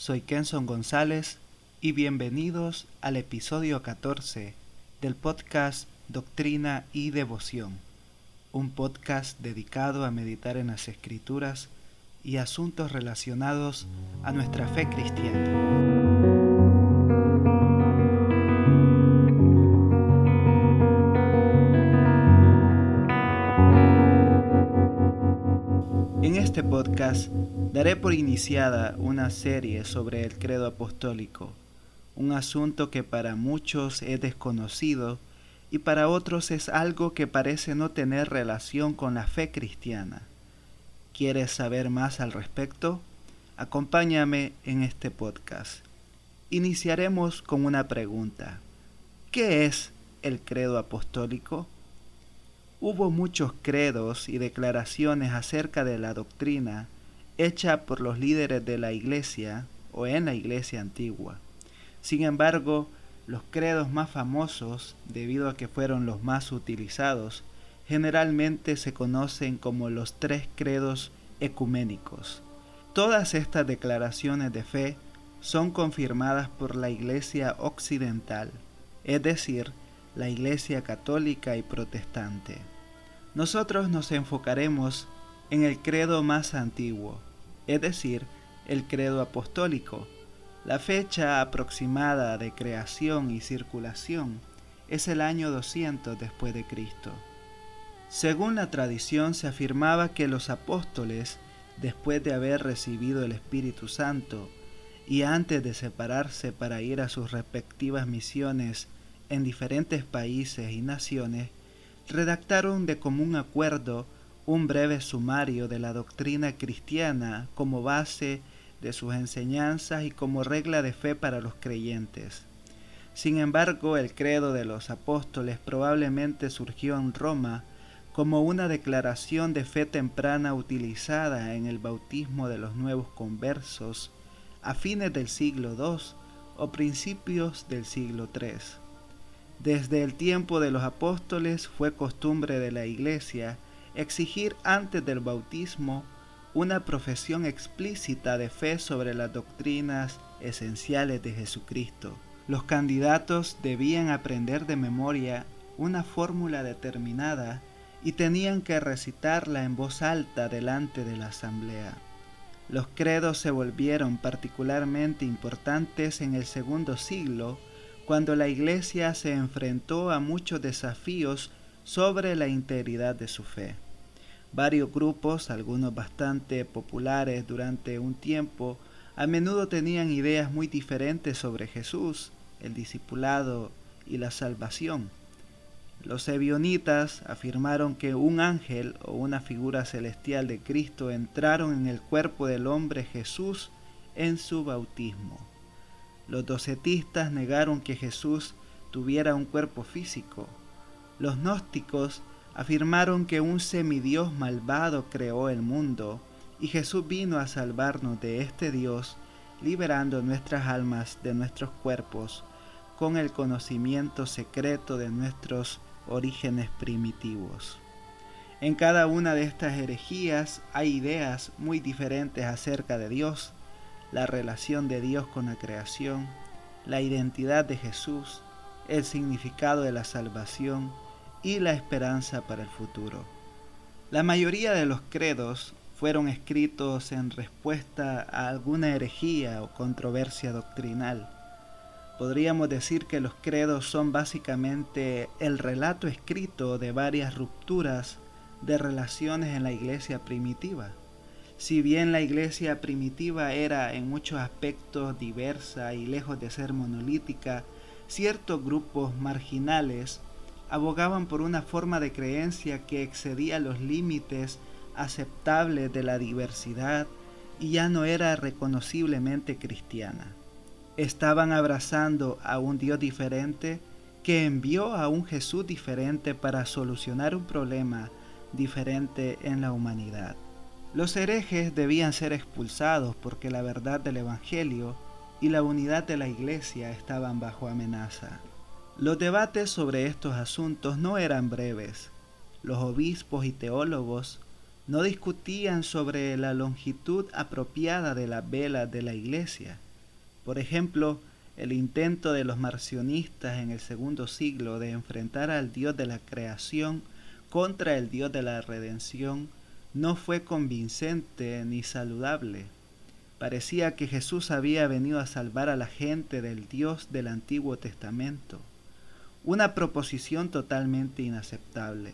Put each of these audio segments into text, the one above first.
Soy Kenson González y bienvenidos al episodio 14 del podcast Doctrina y Devoción, un podcast dedicado a meditar en las escrituras y asuntos relacionados a nuestra fe cristiana. Podcast daré por iniciada una serie sobre el credo apostólico, un asunto que para muchos es desconocido y para otros es algo que parece no tener relación con la fe cristiana. ¿Quieres saber más al respecto? Acompáñame en este podcast. Iniciaremos con una pregunta. ¿Qué es el credo apostólico? Hubo muchos credos y declaraciones acerca de la doctrina hecha por los líderes de la iglesia o en la iglesia antigua. Sin embargo, los credos más famosos, debido a que fueron los más utilizados, generalmente se conocen como los tres credos ecuménicos. Todas estas declaraciones de fe son confirmadas por la Iglesia Occidental, es decir, la Iglesia Católica y Protestante. Nosotros nos enfocaremos en el credo más antiguo, es decir, el credo apostólico. La fecha aproximada de creación y circulación es el año 200 después de Cristo. Según la tradición se afirmaba que los apóstoles, después de haber recibido el Espíritu Santo y antes de separarse para ir a sus respectivas misiones en diferentes países y naciones, redactaron de común acuerdo un breve sumario de la doctrina cristiana como base de sus enseñanzas y como regla de fe para los creyentes. Sin embargo, el credo de los apóstoles probablemente surgió en Roma como una declaración de fe temprana utilizada en el bautismo de los nuevos conversos a fines del siglo II o principios del siglo III. Desde el tiempo de los apóstoles fue costumbre de la Iglesia exigir antes del bautismo una profesión explícita de fe sobre las doctrinas esenciales de Jesucristo. Los candidatos debían aprender de memoria una fórmula determinada y tenían que recitarla en voz alta delante de la asamblea. Los credos se volvieron particularmente importantes en el segundo siglo cuando la Iglesia se enfrentó a muchos desafíos sobre la integridad de su fe. Varios grupos, algunos bastante populares durante un tiempo, a menudo tenían ideas muy diferentes sobre Jesús, el discipulado y la salvación. Los ebionitas afirmaron que un ángel o una figura celestial de Cristo entraron en el cuerpo del hombre Jesús en su bautismo. Los docetistas negaron que Jesús tuviera un cuerpo físico. Los gnósticos afirmaron que un semidios malvado creó el mundo y Jesús vino a salvarnos de este Dios, liberando nuestras almas de nuestros cuerpos con el conocimiento secreto de nuestros orígenes primitivos. En cada una de estas herejías hay ideas muy diferentes acerca de Dios, la relación de Dios con la creación, la identidad de Jesús, el significado de la salvación y la esperanza para el futuro. La mayoría de los credos fueron escritos en respuesta a alguna herejía o controversia doctrinal. Podríamos decir que los credos son básicamente el relato escrito de varias rupturas de relaciones en la iglesia primitiva. Si bien la iglesia primitiva era en muchos aspectos diversa y lejos de ser monolítica, ciertos grupos marginales abogaban por una forma de creencia que excedía los límites aceptables de la diversidad y ya no era reconociblemente cristiana. Estaban abrazando a un Dios diferente que envió a un Jesús diferente para solucionar un problema diferente en la humanidad. Los herejes debían ser expulsados porque la verdad del Evangelio y la unidad de la Iglesia estaban bajo amenaza. Los debates sobre estos asuntos no eran breves. Los obispos y teólogos no discutían sobre la longitud apropiada de la vela de la iglesia. Por ejemplo, el intento de los marcionistas en el segundo siglo de enfrentar al Dios de la creación contra el Dios de la redención no fue convincente ni saludable. Parecía que Jesús había venido a salvar a la gente del Dios del Antiguo Testamento, una proposición totalmente inaceptable.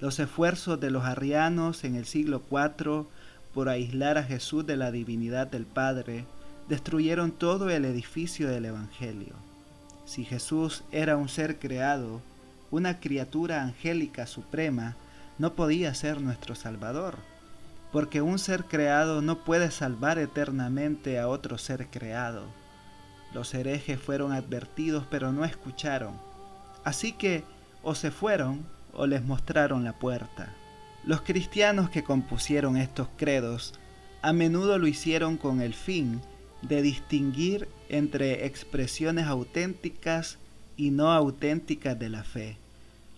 Los esfuerzos de los arrianos en el siglo IV por aislar a Jesús de la divinidad del Padre destruyeron todo el edificio del Evangelio. Si Jesús era un ser creado, una criatura angélica suprema, no podía ser nuestro Salvador, porque un ser creado no puede salvar eternamente a otro ser creado. Los herejes fueron advertidos pero no escucharon, así que o se fueron o les mostraron la puerta. Los cristianos que compusieron estos credos a menudo lo hicieron con el fin de distinguir entre expresiones auténticas y no auténticas de la fe.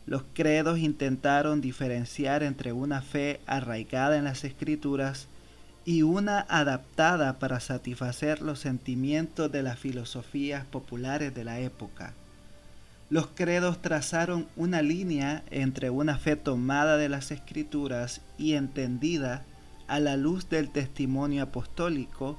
Los credos intentaron diferenciar entre una fe arraigada en las escrituras y una adaptada para satisfacer los sentimientos de las filosofías populares de la época. Los credos trazaron una línea entre una fe tomada de las escrituras y entendida a la luz del testimonio apostólico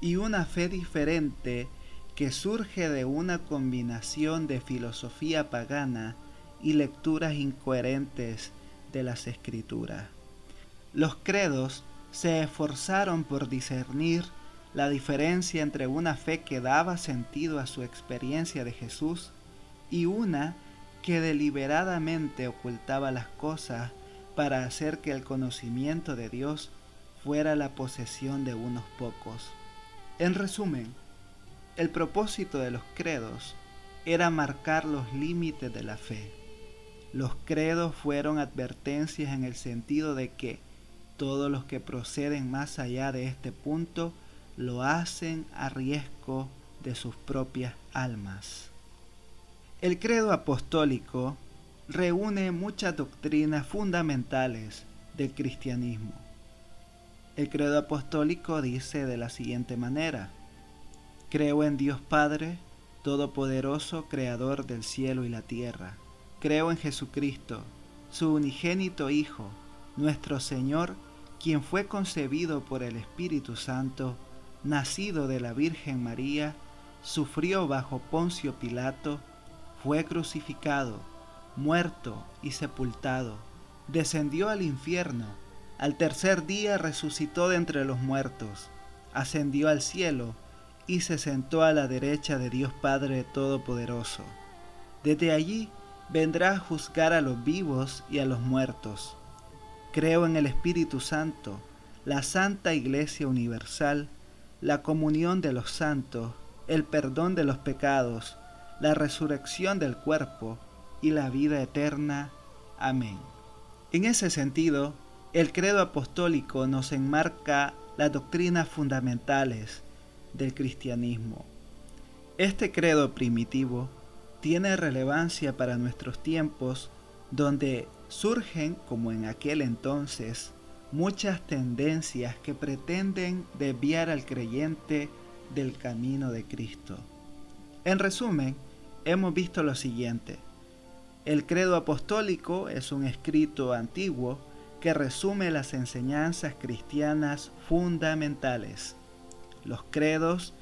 y una fe diferente que surge de una combinación de filosofía pagana y lecturas incoherentes de las escrituras. Los credos se esforzaron por discernir la diferencia entre una fe que daba sentido a su experiencia de Jesús y una que deliberadamente ocultaba las cosas para hacer que el conocimiento de Dios fuera la posesión de unos pocos. En resumen, el propósito de los credos era marcar los límites de la fe. Los credos fueron advertencias en el sentido de que todos los que proceden más allá de este punto lo hacen a riesgo de sus propias almas. El credo apostólico reúne muchas doctrinas fundamentales del cristianismo. El credo apostólico dice de la siguiente manera, Creo en Dios Padre, Todopoderoso, Creador del cielo y la tierra. Creo en Jesucristo, su unigénito Hijo, nuestro Señor, quien fue concebido por el Espíritu Santo, nacido de la Virgen María, sufrió bajo Poncio Pilato, fue crucificado, muerto y sepultado, descendió al infierno, al tercer día resucitó de entre los muertos, ascendió al cielo y se sentó a la derecha de Dios Padre Todopoderoso. Desde allí vendrá a juzgar a los vivos y a los muertos. Creo en el Espíritu Santo, la Santa Iglesia Universal, la comunión de los santos, el perdón de los pecados, la resurrección del cuerpo y la vida eterna. Amén. En ese sentido, el credo apostólico nos enmarca las doctrinas fundamentales del cristianismo. Este credo primitivo tiene relevancia para nuestros tiempos donde surgen, como en aquel entonces, muchas tendencias que pretenden desviar al creyente del camino de Cristo. En resumen, hemos visto lo siguiente. El credo apostólico es un escrito antiguo que resume las enseñanzas cristianas fundamentales. Los credos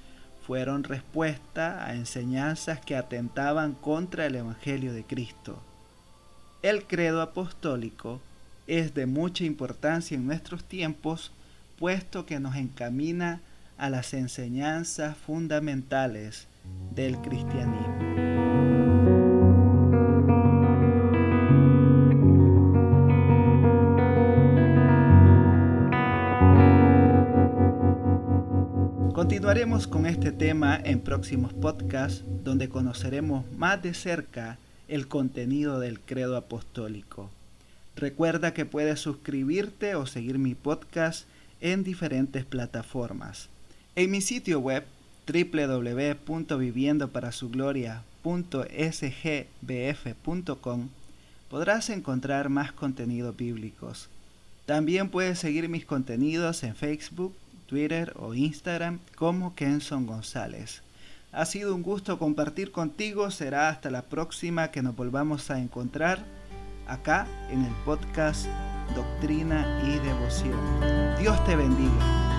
fueron respuesta a enseñanzas que atentaban contra el Evangelio de Cristo. El credo apostólico es de mucha importancia en nuestros tiempos, puesto que nos encamina a las enseñanzas fundamentales del cristianismo. Continuaremos con este tema en próximos podcasts donde conoceremos más de cerca el contenido del credo apostólico. Recuerda que puedes suscribirte o seguir mi podcast en diferentes plataformas. En mi sitio web www.viviendoparasugloria.sgbf.com podrás encontrar más contenidos bíblicos. También puedes seguir mis contenidos en Facebook, Twitter o Instagram como Kenson González. Ha sido un gusto compartir contigo, será hasta la próxima que nos volvamos a encontrar acá en el podcast Doctrina y Devoción. Dios te bendiga.